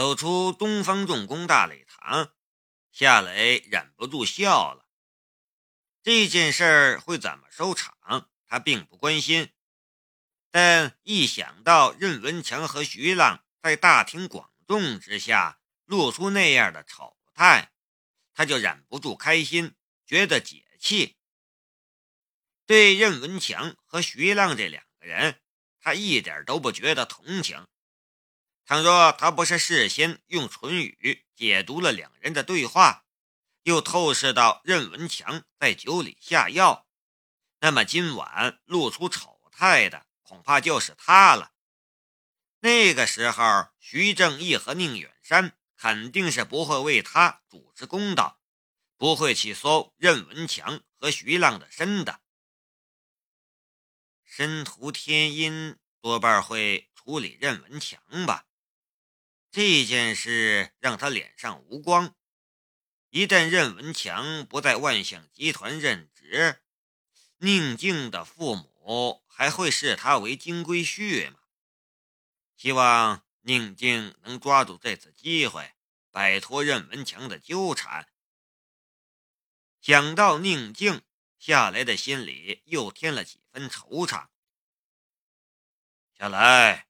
走出东方重工大礼堂，夏雷忍不住笑了。这件事儿会怎么收场，他并不关心，但一想到任文强和徐浪在大庭广众之下露出那样的丑态，他就忍不住开心，觉得解气。对任文强和徐浪这两个人，他一点都不觉得同情。倘若他不是事先用唇语解读了两人的对话，又透视到任文强在酒里下药，那么今晚露出丑态的恐怕就是他了。那个时候，徐正义和宁远山肯定是不会为他主持公道，不会去搜任文强和徐浪的身的。申屠天音多半会处理任文强吧。这件事让他脸上无光。一旦任文强不在万象集团任职，宁静的父母还会视他为金龟婿吗？希望宁静能抓住这次机会，摆脱任文强的纠缠。想到宁静，夏雷的心里又添了几分惆怅。夏雷。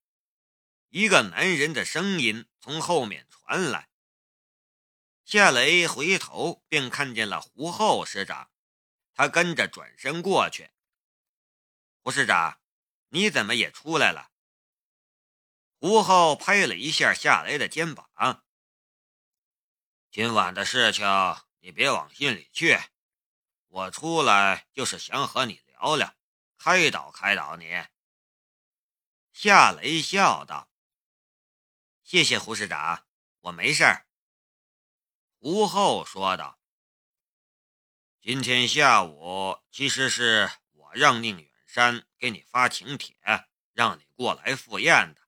一个男人的声音从后面传来，夏雷回头便看见了胡厚师长，他跟着转身过去。胡师长，你怎么也出来了？胡厚拍了一下夏雷的肩膀：“今晚的事情你别往心里去，我出来就是想和你聊聊，开导开导你。”夏雷笑道。谢谢胡市长，我没事儿。胡厚说道：“今天下午其实是我让宁远山给你发请帖，让你过来赴宴的。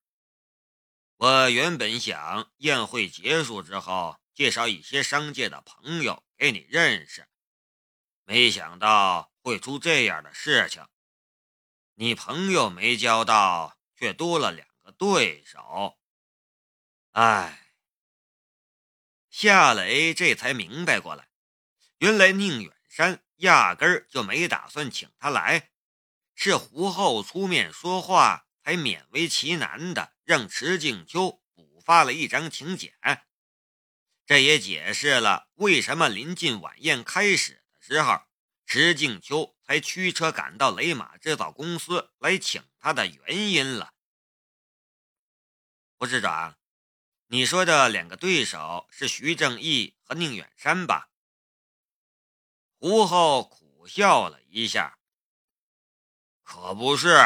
我原本想宴会结束之后，介绍一些商界的朋友给你认识，没想到会出这样的事情。你朋友没交到，却多了两个对手。”哎，夏雷这才明白过来，原来宁远山压根儿就没打算请他来，是胡厚出面说话，才勉为其难的让池静秋补发了一张请柬。这也解释了为什么临近晚宴开始的时候，池静秋才驱车赶到雷马制造公司来请他的原因了。胡市长。你说的两个对手是徐正义和宁远山吧？胡厚苦笑了一下，可不是。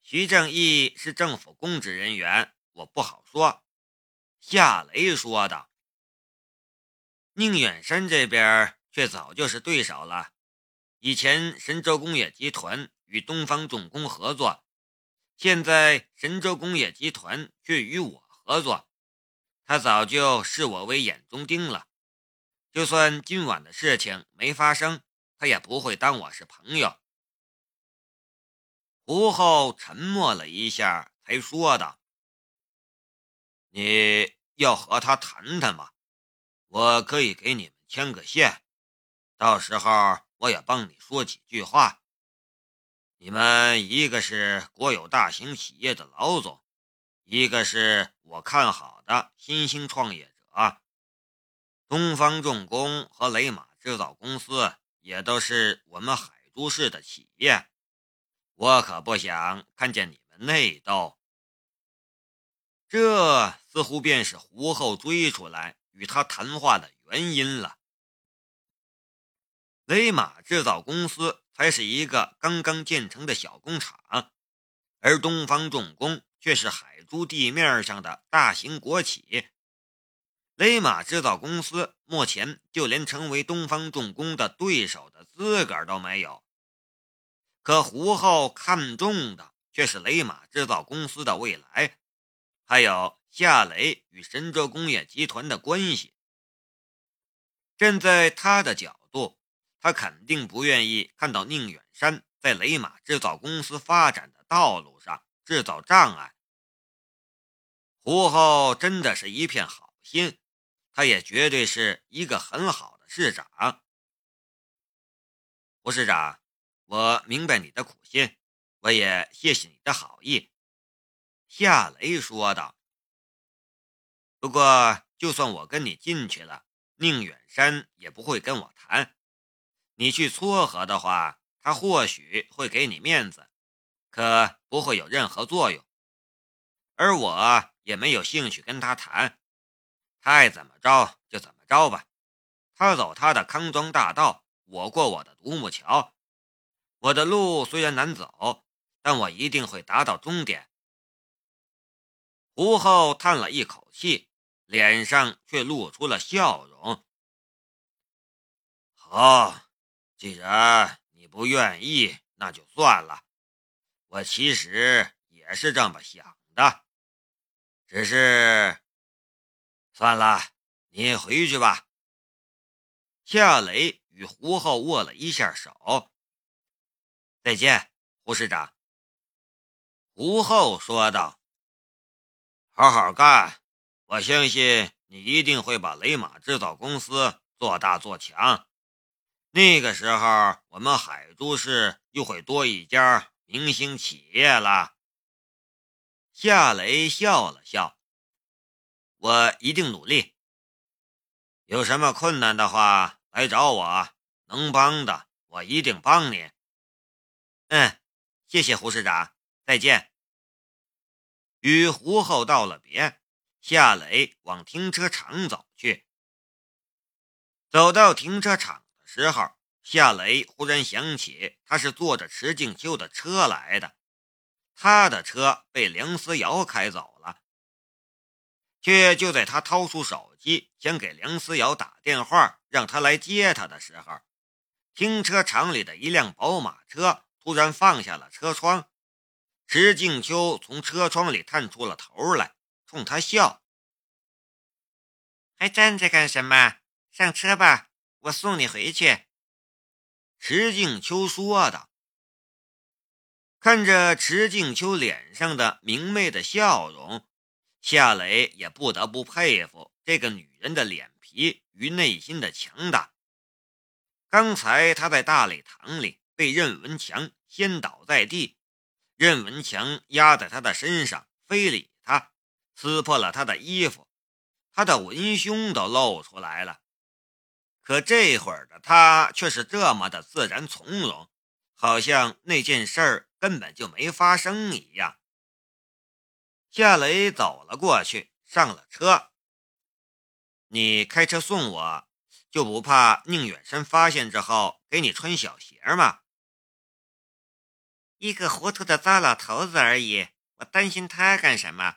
徐正义是政府公职人员，我不好说。夏雷说道。宁远山这边却早就是对手了，以前神州工业集团与东方重工合作。现在神州工业集团却与我合作，他早就视我为眼中钉了。就算今晚的事情没发生，他也不会当我是朋友。胡厚沉默了一下，才说道：“你要和他谈谈吗？我可以给你们牵个线，到时候我也帮你说几句话。”你们一个是国有大型企业的老总，一个是我看好的新兴创业者。东方重工和雷马制造公司也都是我们海珠市的企业，我可不想看见你们内斗。这似乎便是胡厚追出来与他谈话的原因了。雷马制造公司。还是一个刚刚建成的小工厂，而东方重工却是海珠地面上的大型国企。雷马制造公司目前就连成为东方重工的对手的资格都没有。可胡浩看中的却是雷马制造公司的未来，还有夏雷与神州工业集团的关系。站在他的角。他肯定不愿意看到宁远山在雷马制造公司发展的道路上制造障碍。胡后真的是一片好心，他也绝对是一个很好的市长。胡市长，我明白你的苦心，我也谢谢你的好意。”夏雷说道。“不过，就算我跟你进去了，宁远山也不会跟我谈。你去撮合的话，他或许会给你面子，可不会有任何作用。而我也没有兴趣跟他谈，他爱怎么着就怎么着吧。他走他的康庄大道，我过我的独木桥。我的路虽然难走，但我一定会达到终点。”胡后叹了一口气，脸上却露出了笑容。好。既然你不愿意，那就算了。我其实也是这么想的，只是算了，你回去吧。夏雷与胡浩握了一下手，再见，胡市长。胡浩说道：“好好干，我相信你一定会把雷马制造公司做大做强。”那个时候，我们海珠市又会多一家明星企业了。夏雷笑了笑：“我一定努力。有什么困难的话，来找我，能帮的我一定帮你。”嗯，谢谢胡市长，再见。与胡后道了别，夏雷往停车场走去。走到停车场。时候，夏雷忽然想起，他是坐着池静秋的车来的，他的车被梁思瑶开走了。却就在他掏出手机想给梁思瑶打电话，让他来接他的时候，停车场里的一辆宝马车突然放下了车窗，池静秋从车窗里探出了头来，冲他笑：“还站着干什么？上车吧。”我送你回去。”池静秋说道。看着池静秋脸上的明媚的笑容，夏雷也不得不佩服这个女人的脸皮与内心的强大。刚才他在大礼堂里被任文强掀倒在地，任文强压在他的身上，非礼他，撕破了他的衣服，他的文胸都露出来了。可这会儿的他却是这么的自然从容，好像那件事儿根本就没发生一样。夏雷走了过去，上了车。你开车送我，就不怕宁远山发现之后给你穿小鞋吗？一个糊涂的糟老头子而已，我担心他干什么？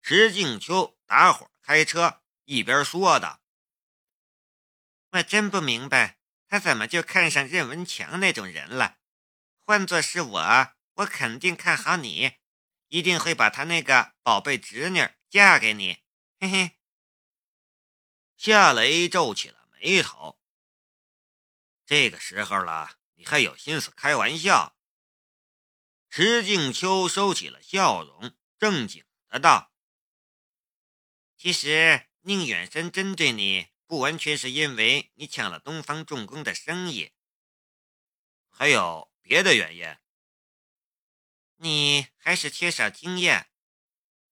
石静秋打火开车，一边说道。我真不明白，他怎么就看上任文强那种人了？换做是我，我肯定看好你，一定会把他那个宝贝侄女嫁给你。嘿嘿。夏雷皱起了眉头。这个时候了，你还有心思开玩笑？石静秋收起了笑容，正经的道：“其实宁远山针对你。”不完全是因为你抢了东方重工的生意，还有别的原因。你还是缺少经验。”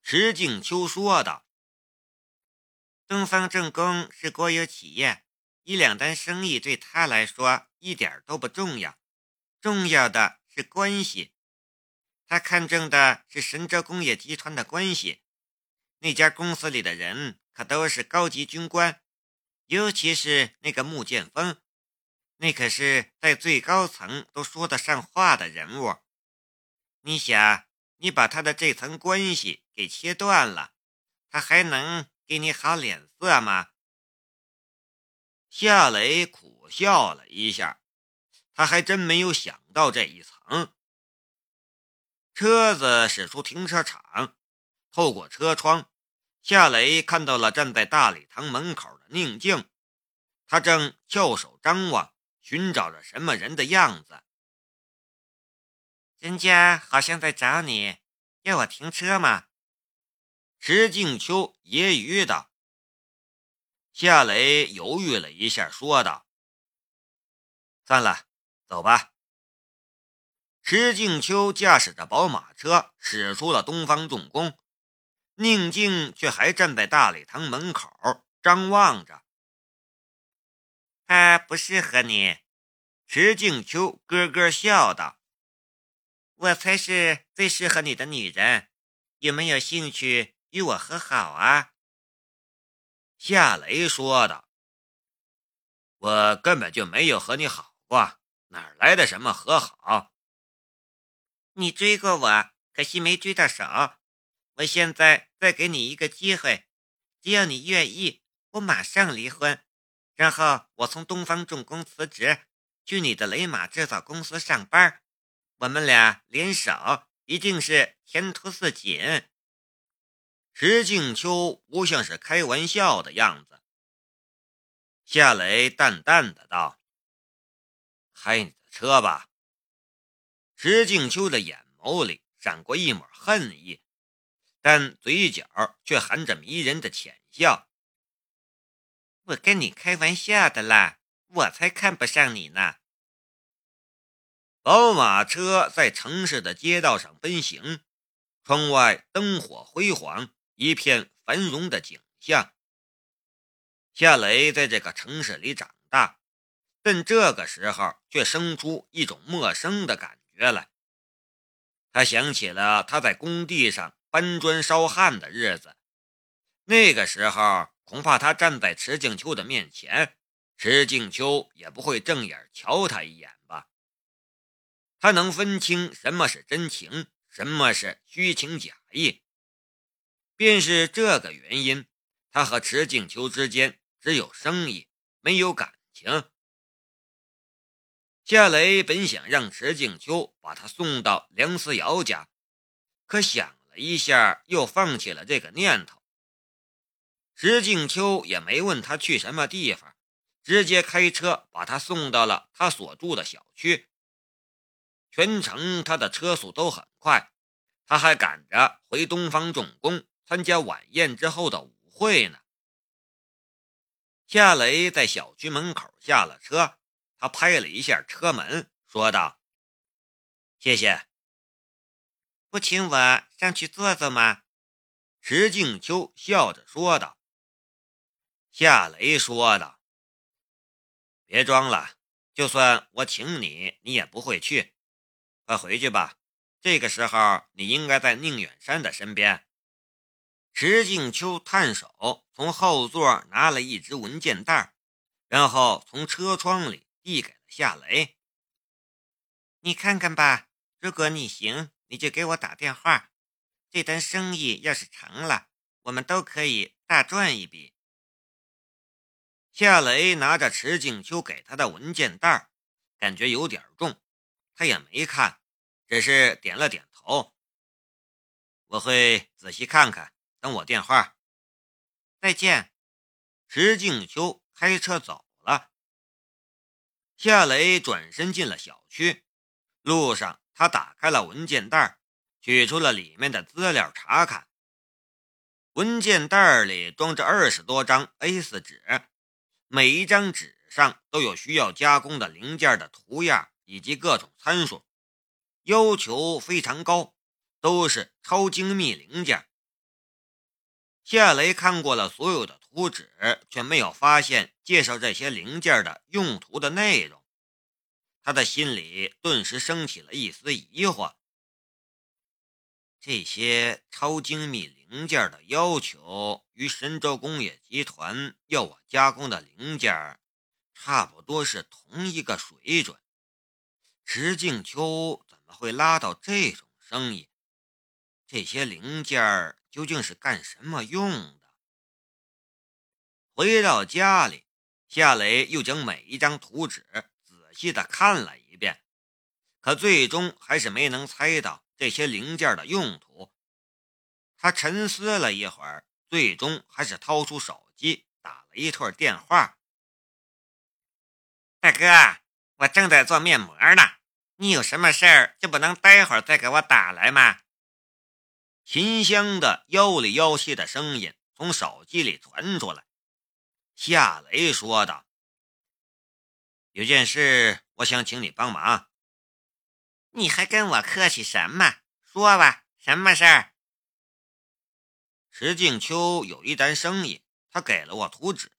石静秋说道。“东方重工是国有企业，一两单生意对他来说一点都不重要，重要的是关系。他看中的是神州工业集团的关系，那家公司里的人可都是高级军官。”尤其是那个穆剑锋，那可是在最高层都说得上话的人物。你想，你把他的这层关系给切断了，他还能给你好脸色吗？夏雷苦笑了一下，他还真没有想到这一层。车子驶出停车场，透过车窗。夏雷看到了站在大礼堂门口的宁静，他正翘首张望，寻找着什么人的样子。人家好像在找你，要我停车吗？石静秋揶揄道。夏雷犹豫了一下，说道：“算了，走吧。”石静秋驾驶着宝马车驶出了东方重工，宁静却还站在大礼堂门口张望着。他不适合你，石静秋咯咯笑道：“我才是最适合你的女人，有没有兴趣与我和好啊？”夏雷说道：“我根本就没有和你好过，哪来的什么和好？”你追过我，可惜没追到手。我现在再给你一个机会，只要你愿意，我马上离婚，然后我从东方重工辞职，去你的雷马制造公司上班。我们俩联手，一定是前途似锦。石静秋不像是开玩笑的样子。夏雷淡淡的道：“开你的车吧。”石静秋的眼眸里闪过一抹恨意，但嘴角却含着迷人的浅笑。我跟你开玩笑的啦，我才看不上你呢。宝马车在城市的街道上奔行，窗外灯火辉煌，一片繁荣的景象。夏雷在这个城市里长大，但这个时候却生出一种陌生的感觉。来，他想起了他在工地上搬砖烧焊的日子。那个时候，恐怕他站在池静秋的面前，池静秋也不会正眼瞧他一眼吧？他能分清什么是真情，什么是虚情假意。便是这个原因，他和池静秋之间只有生意，没有感情。夏雷本想让池静秋把他送到梁思瑶家，可想了一下，又放弃了这个念头。石静秋也没问他去什么地方，直接开车把他送到了他所住的小区。全程他的车速都很快，他还赶着回东方重工参加晚宴之后的舞会呢。夏雷在小区门口下了车。他拍了一下车门，说道：“谢谢。”不请我上去坐坐吗？”石静秋笑着说道。夏雷说道：“别装了，就算我请你，你也不会去。快回去吧，这个时候你应该在宁远山的身边。”石静秋探手从后座拿了一只文件袋，然后从车窗里。递给了夏雷，你看看吧。如果你行，你就给我打电话。这单生意要是成了，我们都可以大赚一笔。夏雷拿着池静秋给他的文件袋，感觉有点重，他也没看，只是点了点头。我会仔细看看，等我电话。再见。池静秋开车走了。夏雷转身进了小区，路上他打开了文件袋，取出了里面的资料查看。文件袋里装着二十多张 A4 纸，每一张纸上都有需要加工的零件的图样以及各种参数，要求非常高，都是超精密零件。夏雷看过了所有的。图纸却没有发现介绍这些零件的用途的内容，他的心里顿时升起了一丝疑惑。这些超精密零零件的要求与神州工业集团要我加工的零件差不多是同一个水准，石静秋怎么会拉到这种生意？这些零件究竟是干什么用的？回到家里，夏雷又将每一张图纸仔细的看了一遍，可最终还是没能猜到这些零件的用途。他沉思了一会儿，最终还是掏出手机打了一通电话：“大哥，我正在做面膜呢，你有什么事儿就不能待会儿再给我打来吗？”秦香的妖里妖气的声音从手机里传出来。夏雷说道：“有件事，我想请你帮忙。你还跟我客气什么？说吧，什么事儿？”石静秋有一单生意，他给了我图纸，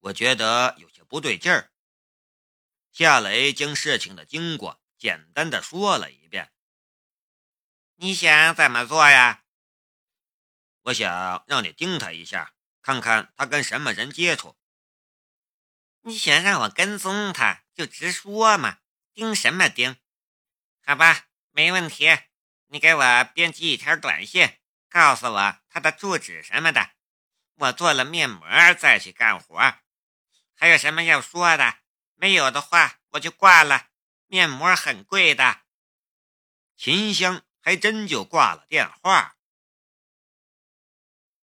我觉得有些不对劲儿。夏雷将事情的经过简单的说了一遍。你想怎么做呀？我想让你盯他一下。看看他跟什么人接触？你想让我跟踪他，就直说嘛！盯什么盯？好吧，没问题。你给我编辑一条短信，告诉我他的住址什么的。我做了面膜再去干活。还有什么要说的？没有的话我就挂了。面膜很贵的。秦香还真就挂了电话。